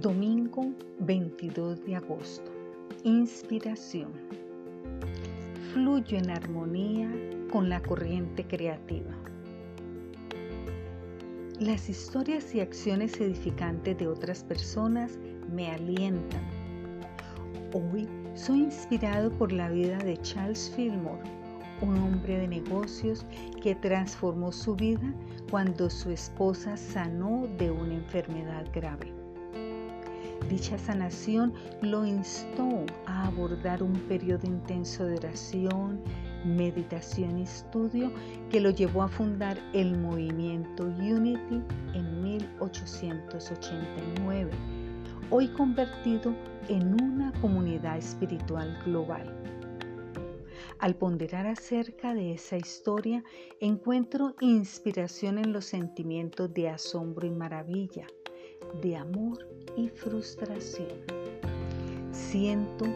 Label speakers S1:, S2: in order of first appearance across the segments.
S1: Domingo 22 de agosto. Inspiración. Fluyo en armonía con la corriente creativa. Las historias y acciones edificantes de otras personas me alientan. Hoy soy inspirado por la vida de Charles Fillmore, un hombre de negocios que transformó su vida cuando su esposa sanó de una enfermedad grave. Dicha sanación lo instó a abordar un periodo intenso de oración, meditación y estudio que lo llevó a fundar el movimiento Unity en 1889, hoy convertido en una comunidad espiritual global. Al ponderar acerca de esa historia, encuentro inspiración en los sentimientos de asombro y maravilla, de amor y frustración. Siento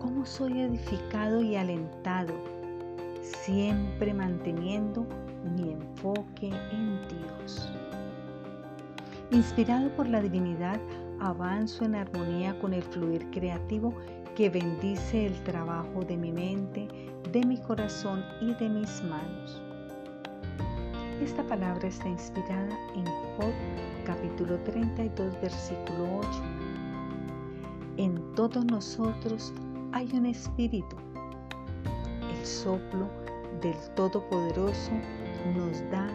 S1: cómo soy edificado y alentado, siempre manteniendo mi enfoque en Dios. Inspirado por la divinidad, avanzo en armonía con el fluir creativo que bendice el trabajo de mi mente, de mi corazón y de mis manos. Esta palabra está inspirada en Job capítulo 32 versículo 8. En todos nosotros hay un espíritu. El soplo del Todopoderoso nos da